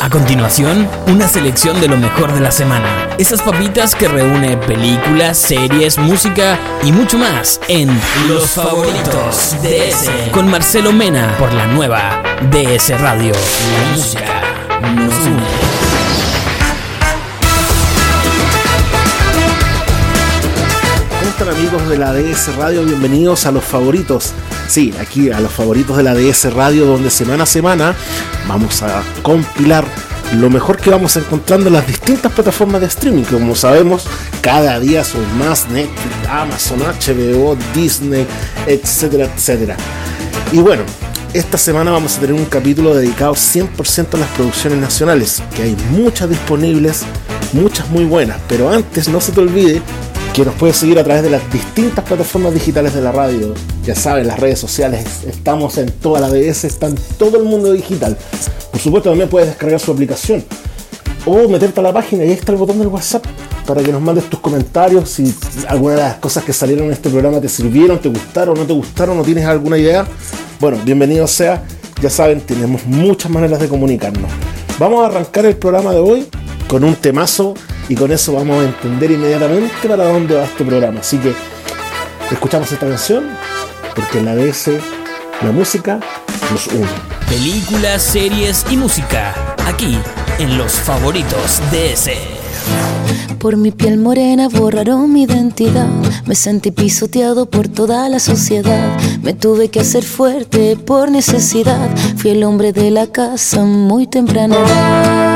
A continuación, una selección de lo mejor de la semana. Esas papitas que reúne películas, series, música y mucho más en Los Favoritos DS con Marcelo Mena por la nueva DS Radio. La música nos une. ¿Cómo están amigos de la DS Radio? Bienvenidos a los favoritos. Sí, aquí a los favoritos de la DS Radio, donde semana a semana vamos a compilar lo mejor que vamos encontrando en las distintas plataformas de streaming. Que como sabemos, cada día son más Netflix, Amazon, HBO, Disney, etcétera, etcétera. Y bueno, esta semana vamos a tener un capítulo dedicado 100% a las producciones nacionales, que hay muchas disponibles, muchas muy buenas. Pero antes, no se te olvide que nos puedes seguir a través de las distintas plataformas digitales de la radio. Ya sabes, las redes sociales, estamos en toda la DS, está en todo el mundo digital. Por supuesto, también puedes descargar su aplicación o meterte a la página y ahí está el botón del WhatsApp para que nos mandes tus comentarios si alguna de las cosas que salieron en este programa te sirvieron, te gustaron, no te gustaron, no tienes alguna idea. Bueno, bienvenido sea. Ya saben, tenemos muchas maneras de comunicarnos. Vamos a arrancar el programa de hoy con un temazo y con eso vamos a entender inmediatamente para dónde va este programa. Así que escuchamos esta canción porque en la DS la música nos une. Películas, series y música. Aquí en Los Favoritos DS. Por mi piel morena borraron mi identidad. Me sentí pisoteado por toda la sociedad. Me tuve que hacer fuerte por necesidad. Fui el hombre de la casa muy temprana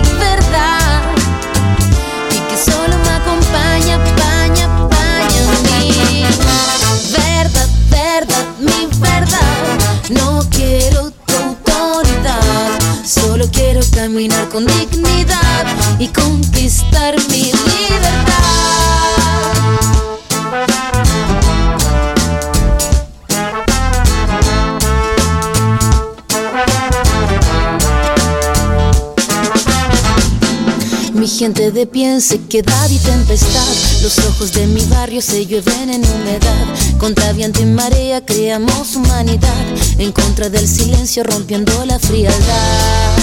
gente de pie en sequedad y tempestad. Los ojos de mi barrio se llueven en humedad. Contra viento y marea creamos humanidad. En contra del silencio rompiendo la frialdad.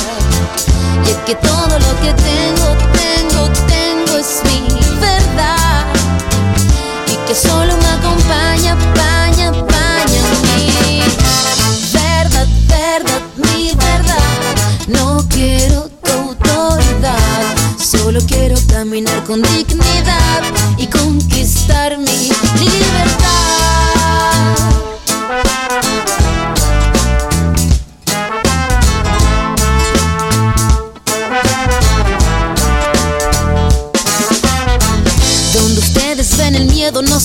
Y es que todo lo que tengo, tengo, tengo es mi verdad. Y que solo me acompaña, paña, caminar con dignidad y conquistar mi libertad.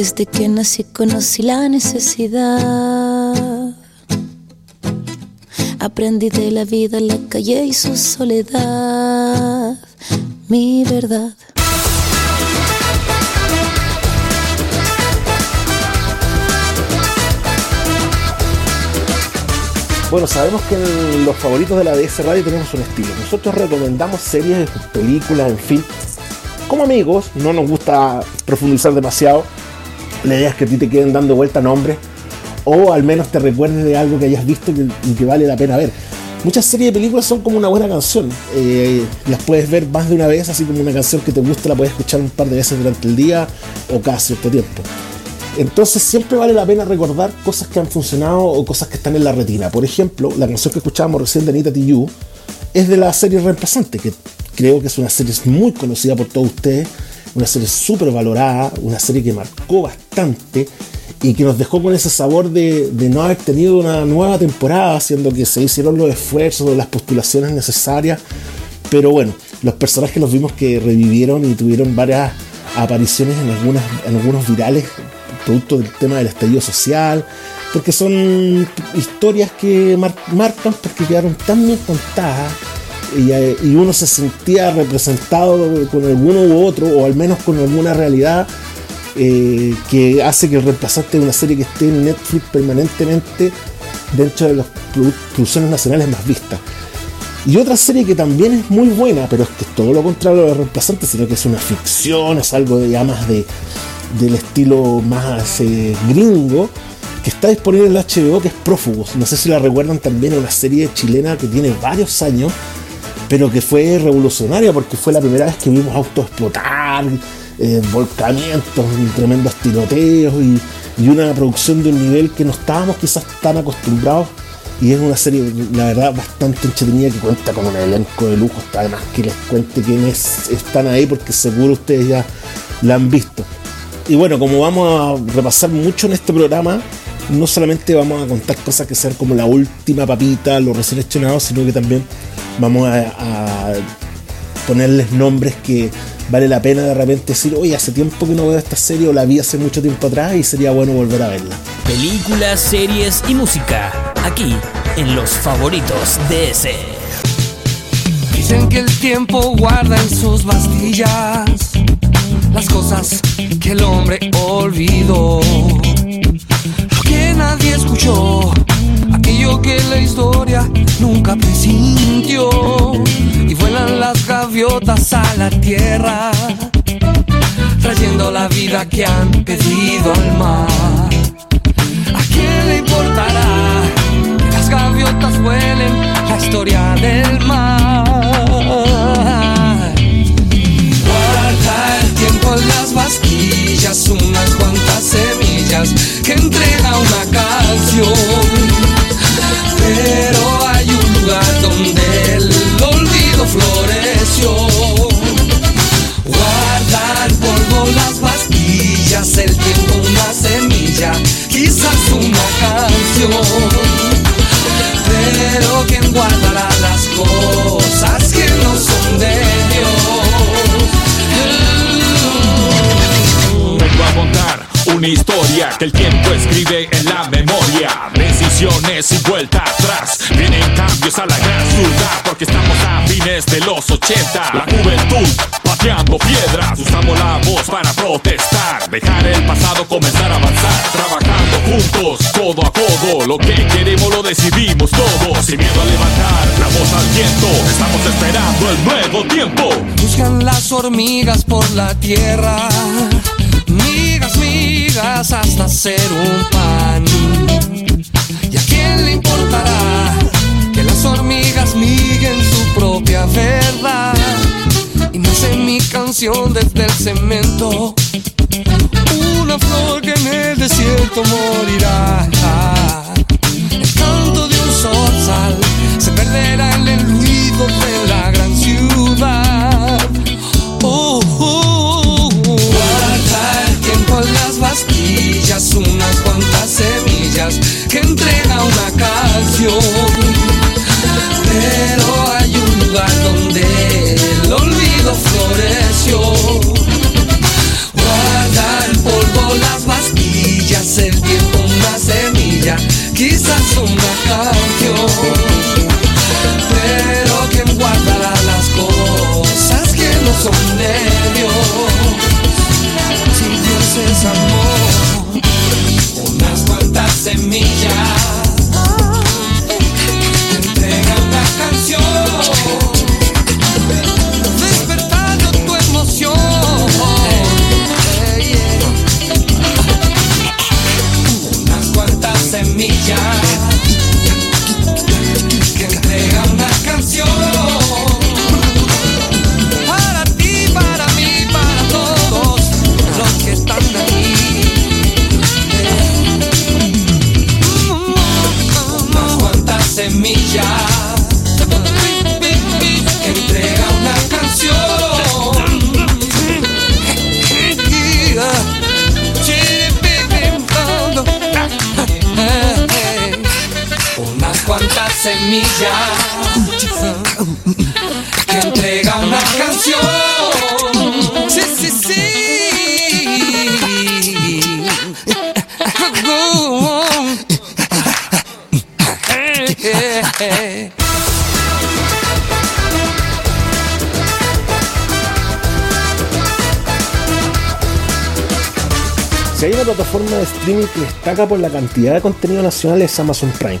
Desde que nací conocí la necesidad. Aprendí de la vida, la calle y su soledad. Mi verdad. Bueno, sabemos que en los favoritos de la DS Radio tenemos un estilo. Nosotros recomendamos series, películas, en fin. Como amigos, no nos gusta profundizar demasiado. La idea es que a ti te queden dando vuelta nombres o al menos te recuerdes de algo que hayas visto y que vale la pena ver. Muchas series de películas son como una buena canción. Eh, las puedes ver más de una vez, así como una canción que te gusta la puedes escuchar un par de veces durante el día o cada cierto tiempo. Entonces siempre vale la pena recordar cosas que han funcionado o cosas que están en la retina. Por ejemplo, la canción que escuchábamos recién de Anita Tijoux es de la serie Reemplazante, que creo que es una serie muy conocida por todos ustedes, una serie súper valorada, una serie que marcó bastante y que nos dejó con ese sabor de, no haber tenido una nueva temporada, siendo que se hicieron los esfuerzos, las postulaciones necesarias. Pero bueno, los personajes los vimos que revivieron y tuvieron varias apariciones en, algunas, en algunos virales, producto del tema del estallido social, porque son historias que marcan porque quedaron tan bien contadas y, eh, y, uno se sentía representado con alguno u otro, o al menos con alguna realidad eh, que hace que el reemplazante de una serie que esté en Netflix permanentemente dentro de las producciones nacionales más vistas. Y otra serie que también es muy buena, pero es que es todo lo contrario de reemplazante, sino que es una ficción, es algo de, ya más de, del estilo más eh, gringo, que está disponible en la HBO, que es Prófugos. No sé si la recuerdan también, una serie chilena que tiene varios años, pero que fue revolucionaria porque fue la primera vez que vimos autos explotar, eh, volcamientos, tremendos tiroteos y, una producción de un nivel que no estábamos quizás tan acostumbrados. Y es una serie, la verdad, bastante entretenida que cuenta con un elenco de lujo. Además, que les cuente quiénes están ahí, porque seguro ustedes ya la han visto. Y bueno, como vamos a repasar mucho en este programa, no solamente vamos a contar cosas que sean como la última papita, los recién sino que también vamos a ponerles nombres que vale la pena de repente decir, oye, hace tiempo que no veo esta serie o la vi hace mucho tiempo atrás y sería bueno volver a verla. Películas, series y música, aquí en los favoritos de ese. Dicen que el tiempo guarda en sus bastillas las cosas que el hombre olvidó. Lo que nadie escuchó, que la historia nunca presintió y vuelan las gaviotas a la tierra, trayendo la vida que han pedido al mar. ¿A quién le importará que las gaviotas vuelen la historia a fines de los 80. La juventud pateando piedras. Usamos la voz para protestar. Dejar el pasado, comenzar a avanzar. Trabajando juntos, codo a codo. Lo que queremos lo decidimos todos. Sin miedo a levantar la voz al viento. Estamos esperando el nuevo tiempo. Buscan las hormigas por la tierra hasta ser un pan. ¿Y a quién le importará las hormigas miguen su propia verdad? Y nace mi canción desde el cemento. Una flor que en el desierto morirá. El canto de un sal se perderá en el ruido Si hay una plataforma de streaming que destaca por la cantidad de contenido nacional es Amazon Prime.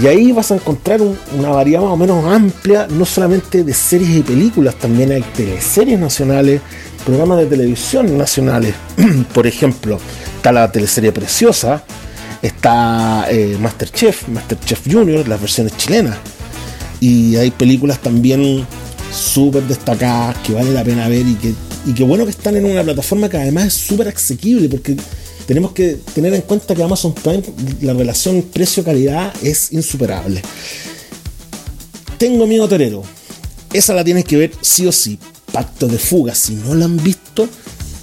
Y ahí vas a encontrar un- una variedad más o menos amplia, no solamente de series y películas, también hay teleseries nacionales, programas de televisión nacionales. Por ejemplo, está la teleserie Preciosa, está eh, Masterchef, Masterchef Junior, las versiones chilenas. Y hay películas también súper destacadas que vale la pena ver y que, y que bueno que están en una plataforma que además es súper asequible porque tenemos que tener en cuenta que Amazon Prime, la relación precio-calidad es insuperable. Tengo miedo torero. Esa la tienes que ver sí o sí. Pacto de fuga. Si no la han visto,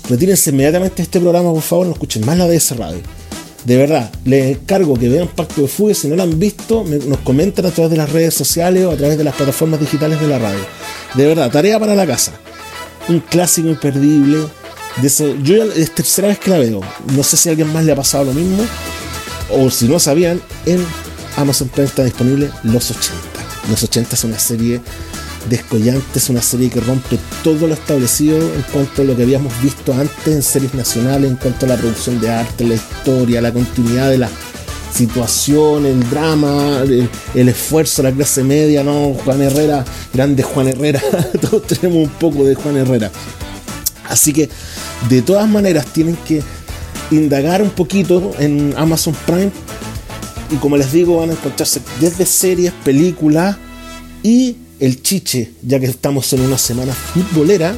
retírense inmediatamente de este programa, por favor, no escuchen más la de ese radio. De verdad, les encargo que vean Pacto de Fuga. Si no la han visto, me- nos comenten a través de las redes sociales o a través de las plataformas digitales de la radio. De verdad, tarea para la casa. Un clásico imperdible. De yo ya es tercera vez que la veo. No sé si a alguien más le ha pasado lo mismo. O si no sabían, en Amazon Prime está disponible Los 80. Los 80 es una serie descollante, es una serie que rompe todo lo establecido en cuanto a lo que habíamos visto antes en series nacionales, en cuanto a la producción de arte, la historia, la continuidad de la situación, el drama, el, esfuerzo la clase media, ¿no? Juan Herrera, grande Juan Herrera, todos tenemos un poco de Juan Herrera. Así que de todas maneras tienen que indagar un poquito en Amazon Prime y como les digo van a encontrarse desde series, películas y el chiche, ya que estamos en una semana futbolera.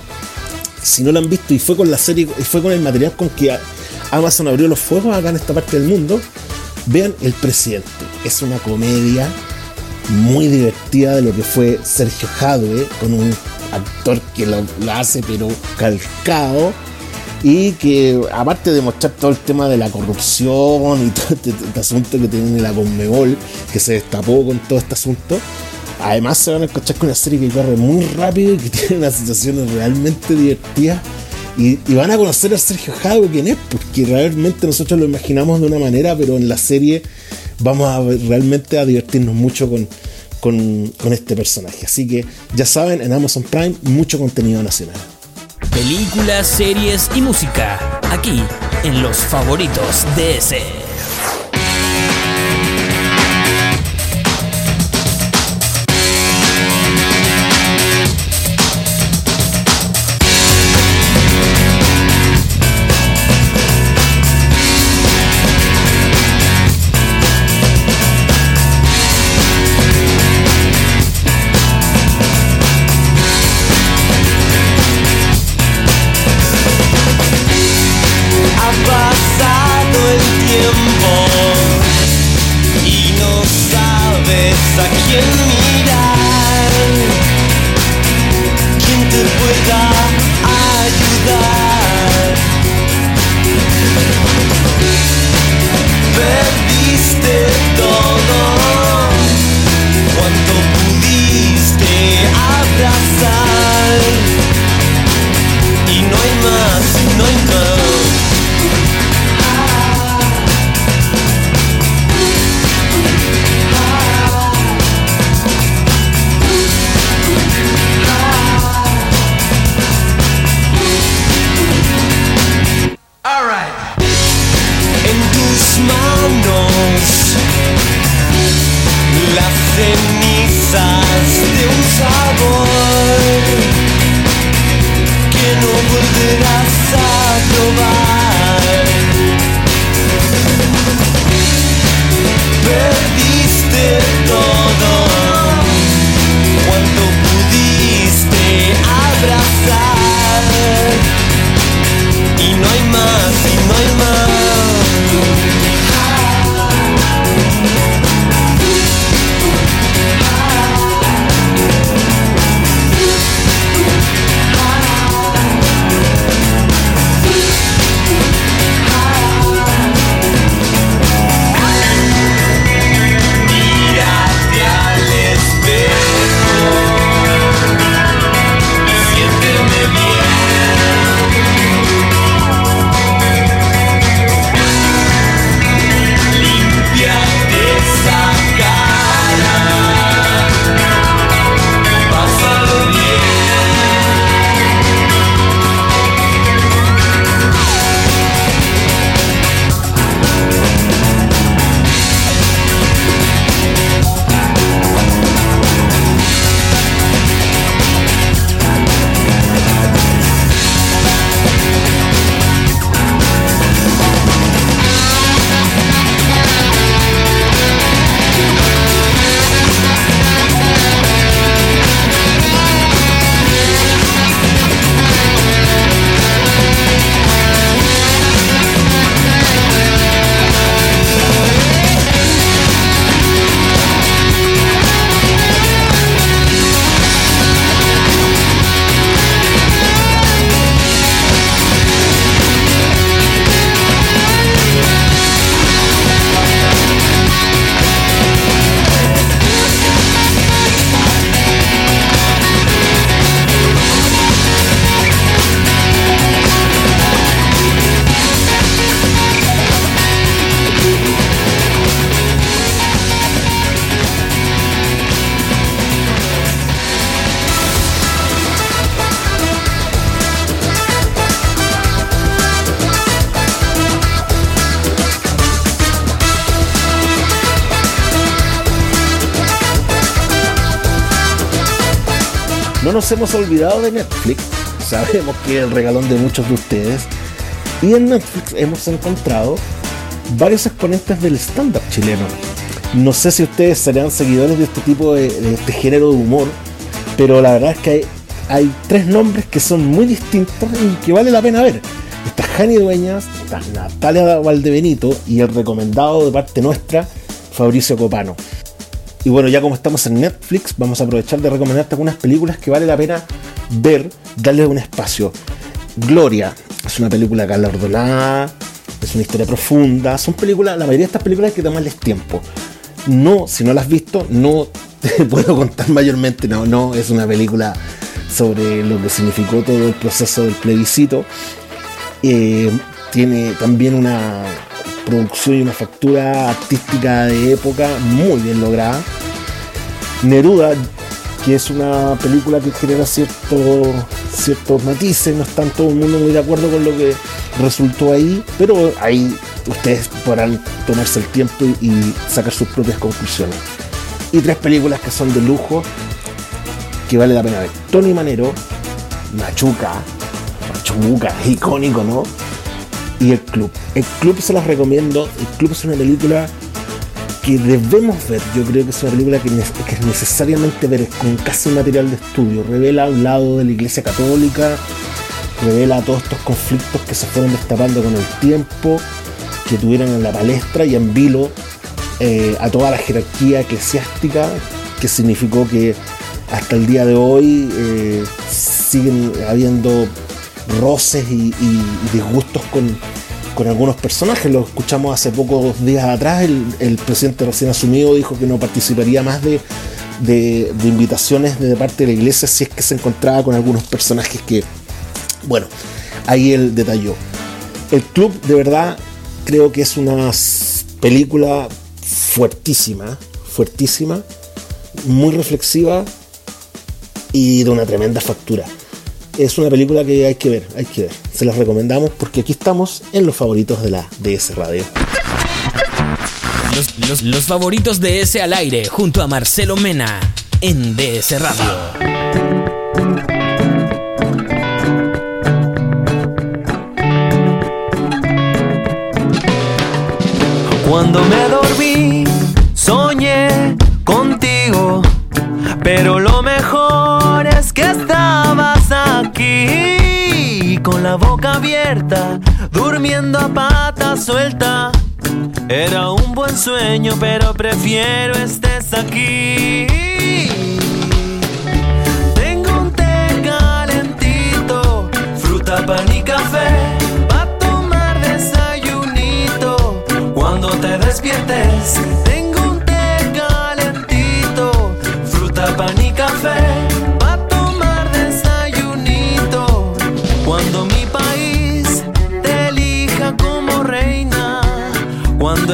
Si no lo han visto y fue con la serie y fue con el material con que Amazon abrió los fuegos acá en esta parte del mundo, vean El Presidente. Es una comedia muy divertida de lo que fue Sergio Jadwe, con un actor que lo, hace pero calcado y que aparte de mostrar todo el tema de la corrupción y todo este, este asunto que tiene la Conmebol, que se destapó con todo este asunto, además se van a encontrar con una serie que corre muy rápido y que tiene unas situaciones realmente divertidas. Y, van a conocer a Sergio Jadwe quién es, porque realmente nosotros lo imaginamos de una manera, pero en la serie vamos a realmente a divertirnos mucho con, con, con este personaje. Así que ya saben, en Amazon Prime mucho contenido nacional. Películas, series y música. Aquí, en los favoritos de ese. Nos hemos olvidado de Netflix, sabemos que es el regalón de muchos de ustedes. Y en Netflix hemos encontrado varios exponentes del stand-up chileno. No sé si ustedes serán seguidores de este tipo de, este género de humor, pero la verdad es que hay, hay tres nombres que son muy distintos y que vale la pena ver. Está Jani Dueñas, está Natalia Valdebenito y el recomendado de parte nuestra, Fabricio Copano. Y bueno, ya como estamos en Netflix, vamos a aprovechar de recomendarte algunas películas que vale la pena ver, darle un espacio. Gloria, es una película galardonada, es una historia profunda, son películas, la mayoría de estas películas hay que tomarles tiempo. No, si no las has visto, no te puedo contar mayormente, no, no, es una película sobre lo que significó todo el proceso del plebiscito. Eh, tiene también una producción y una factura artística de época muy bien lograda. Neruda, que es una película que genera cierto, ciertos matices, no está todo el mundo muy de acuerdo con lo que resultó ahí, pero ahí ustedes podrán tomarse el tiempo y, y sacar sus propias conclusiones. Y tres películas que son de lujo, que vale la pena ver. Tony Manero, Machuca, Machuca, icónico, ¿no? Y El Club. El Club se las recomiendo. El Club es una película que debemos ver. Yo creo que es una película que, es necesariamente ver con casi material de estudio. Revela un lado de la Iglesia Católica, revela todos estos conflictos que se fueron destapando con el tiempo, que tuvieron en la palestra y en vilo eh, a toda la jerarquía eclesiástica, que significó que hasta el día de hoy eh, siguen habiendo roces y, y- disgustos con, con algunos personajes. Lo escuchamos hace pocos días atrás, el, presidente recién asumido dijo que no participaría más de, de- invitaciones de parte de la iglesia si es que se encontraba con algunos personajes que, bueno, ahí él detalló. El club de verdad creo que es una película fuertísima, fuertísima, muy reflexiva y de una tremenda factura. Es una película que hay que ver, hay que ver. Se las recomendamos porque aquí estamos en los favoritos de la DS Radio. Los, los- los favoritos de ese al aire junto a Marcelo Mena en DS Radio. Cuando me durmiendo a pata suelta. Era un buen sueño, pero prefiero estés aquí. Tengo un té calentito, fruta, pan y café, pa' tomar desayunito. Cuando te despiertes,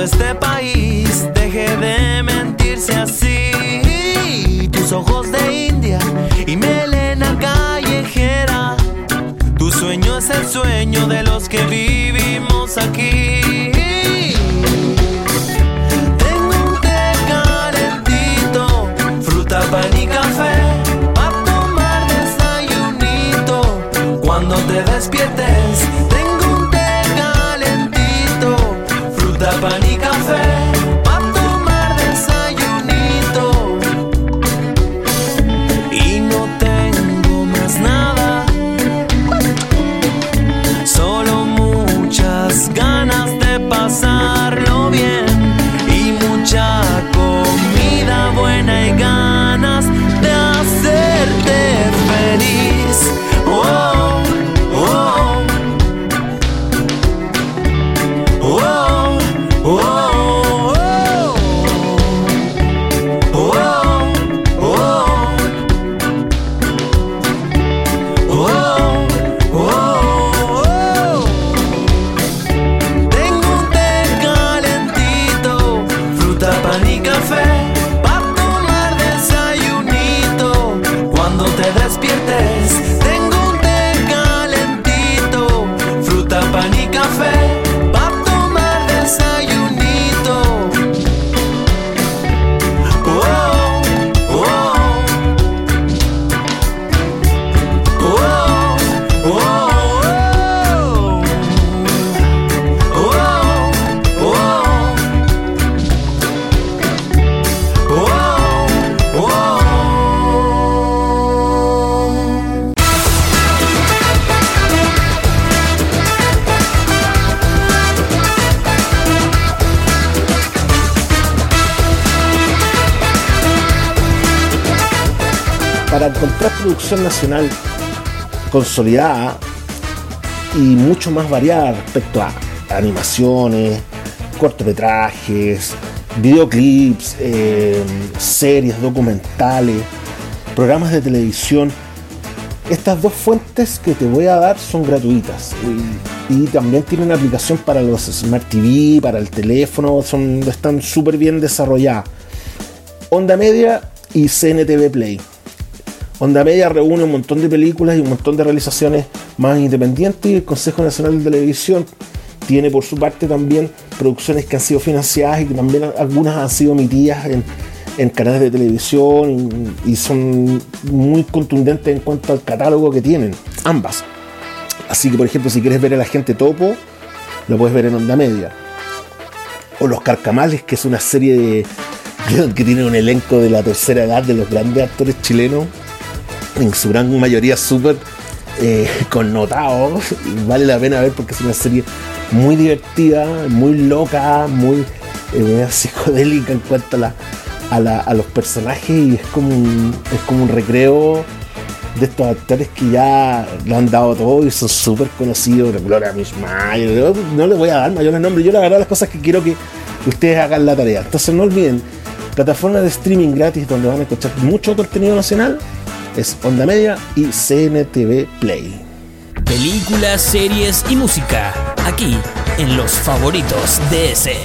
este país deje de mentirse así, tus ojos de India y melena callejera. Tu sueño es el sueño de los que vivimos aquí. Nacional consolidada y mucho más variada respecto a animaciones, cortometrajes, videoclips, eh, series, documentales, programas de televisión. Estas dos fuentes que te voy a dar son gratuitas y, y también tienen una aplicación para los Smart TV, para el teléfono, son, están súper bien desarrolladas. Onda Media y CNTV Play. Onda Media reúne un montón de películas y un montón de realizaciones más independientes y el Consejo Nacional de Televisión tiene por su parte también producciones que han sido financiadas y que también algunas han sido emitidas en, canales de televisión y, son muy contundentes en cuanto al catálogo que tienen, ambas. Así que, por ejemplo, si quieres ver a la gente topo, lo puedes ver en onda media. O Los Carcamales, que es una serie que tiene un elenco de la tercera edad de los grandes actores chilenos, en su gran mayoría súper eh, connotados. Vale la pena ver porque es una serie muy divertida, muy loca, muy eh, psicodélica en cuanto a, la, a, la- a los personajes y es como un, es como un recreo de estos actores que ya lo han dado todo y son súper conocidos, Gloria Miss Mayer, no, les voy a dar mayores nombres, yo la verdad las cosas que quiero que ustedes hagan la tarea. Entonces no olviden, plataforma de streaming gratis donde van a escuchar mucho contenido nacional es Onda Media y CNTV Play. Películas, series y música. Aquí, en los favoritos de ese.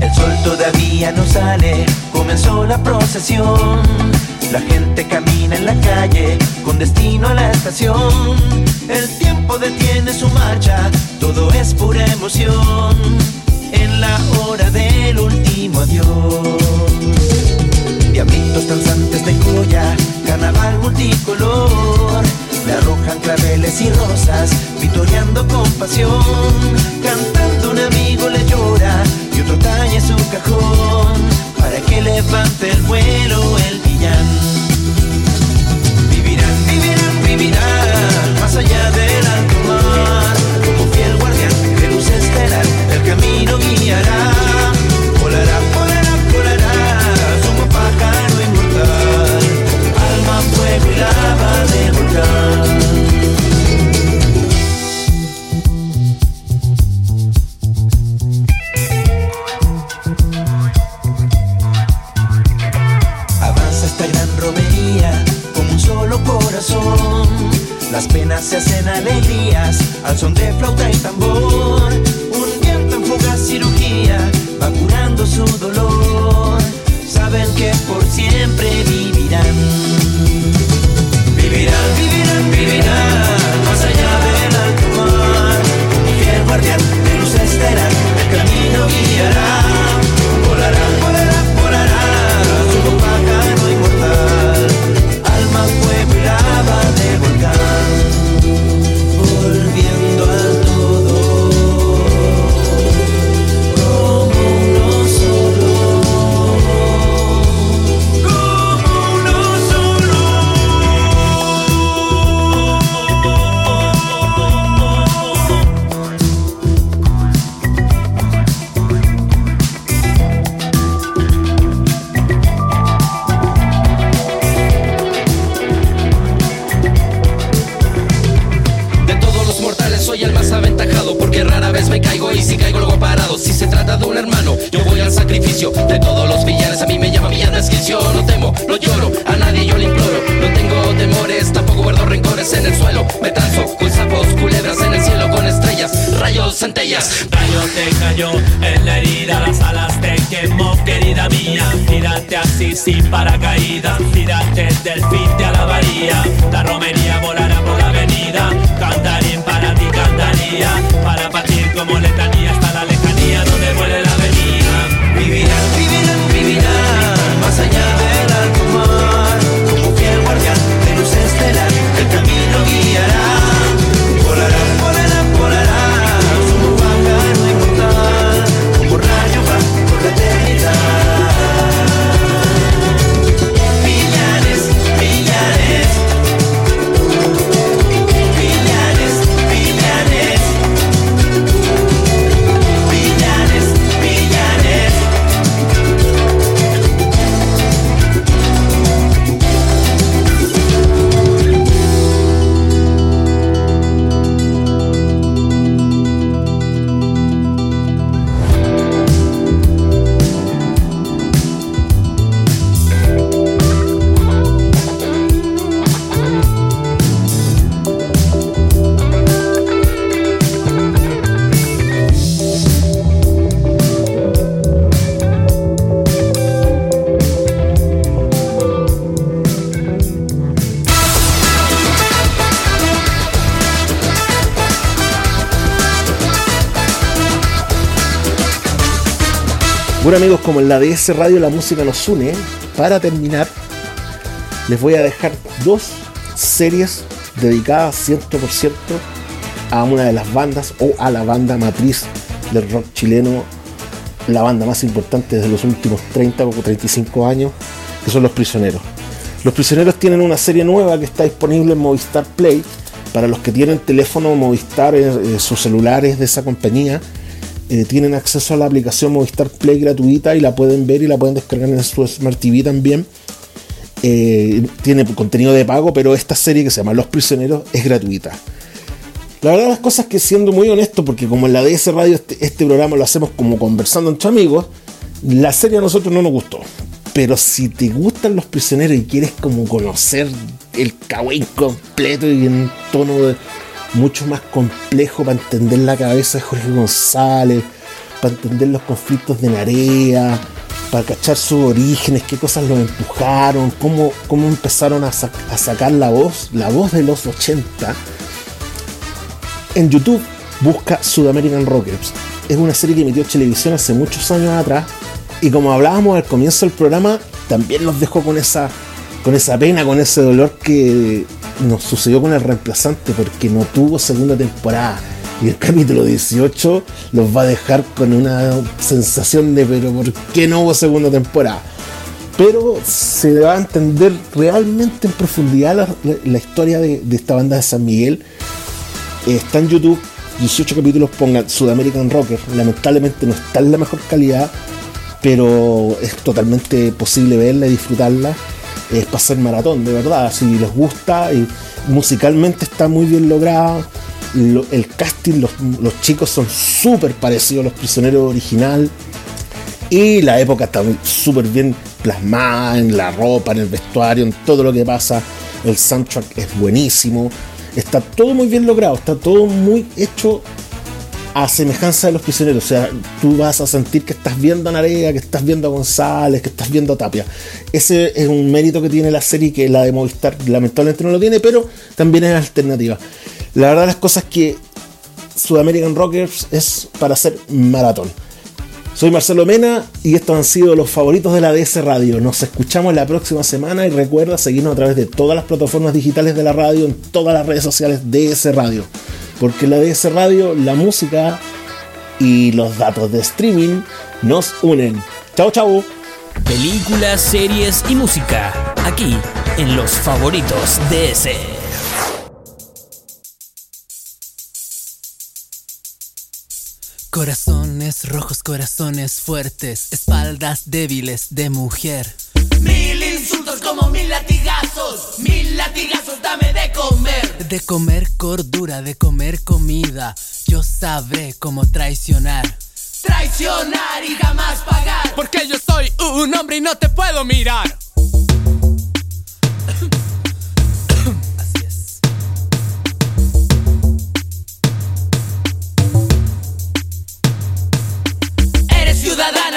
El sol todavía no sale, comenzó la procesión. La gente camina en la calle con destino a la estación. El tiempo detiene su marcha, todo es pura emoción. En la hora del último adiós. Diablitos danzantes de Goya, carnaval multicolor. Le arrojan claveles y rosas, vitoreando con pasión. Que levante el vuelo Amigos, como en la DS Radio la música nos une, para terminar les voy a dejar dos series dedicadas 100% a una de las bandas o a la banda matriz del rock chileno, la banda más importante desde los últimos 30 o 35 años, que son Los Prisioneros. Los Prisioneros tienen una serie nueva que está disponible en Movistar Play. Para los que tienen teléfono Movistar, en sus celulares de esa compañía, eh, tienen acceso a la aplicación Movistar Play gratuita y la pueden ver y la pueden descargar en su Smart TV también. Eh, tiene contenido de pago, pero esta serie que se llama Los Prisioneros es gratuita. La verdad las cosas que siendo muy honesto, porque como en la DS Radio este, este, programa lo hacemos como conversando entre amigos, la serie a nosotros no nos gustó. Pero si te gustan los prisioneros y quieres como conocer el kawaii completo y en tono de, mucho más complejo para entender la cabeza de Jorge González, para entender los conflictos de Narea, para cachar sus orígenes, qué cosas los empujaron, cómo, cómo empezaron a, sacar la voz, la voz de los 80. En YouTube busca Sudamerican Rockers. Es una serie que emitió televisión hace muchos años atrás y como hablábamos al comienzo del programa, también nos dejó con esa, con esa pena, con ese dolor que nos sucedió con el reemplazante porque no tuvo segunda temporada. Y el capítulo 18 los va a dejar con una sensación de, pero ¿por qué no hubo segunda temporada? Pero se va a entender realmente en profundidad la, historia de, esta banda de San Miguel. está en YouTube, 18 capítulos, pongan Sudamerican Rocker. Lamentablemente no está en la mejor calidad, pero es totalmente posible verla y disfrutarla es para hacer maratón, de verdad. Si les gusta, y musicalmente está muy bien logrado. el casting, los, chicos son súper parecidos a los prisioneros original. Y la época está súper bien plasmada en la ropa, en el vestuario, en todo lo que pasa. El soundtrack es buenísimo. Está todo muy bien logrado, está todo muy hecho a semejanza de los prisioneros. O sea, tú vas a sentir que estás viendo a Narea, que estás viendo a González, que estás viendo a Tapia. Ese es un mérito que tiene la serie que la de Movistar lamentablemente no lo tiene, pero también es alternativa. La verdad las cosas que Sudamerican Rockers es para hacer maratón. Soy Marcelo Mena y estos han sido los favoritos de la DS Radio. Nos escuchamos la próxima semana y recuerda seguirnos a través de todas las plataformas digitales de la radio en todas las redes sociales DS Radio porque la DS Radio, la música y los datos de streaming nos unen. Chao, chao. Películas, series y música, aquí en los favoritos DS. Corazones rojos, corazones fuertes, espaldas débiles de mujer. Mil insultos como De comer cordura, de comer comida, yo sabré cómo traicionar. Traicionar y jamás pagar. Porque yo soy un hombre y no te puedo mirar.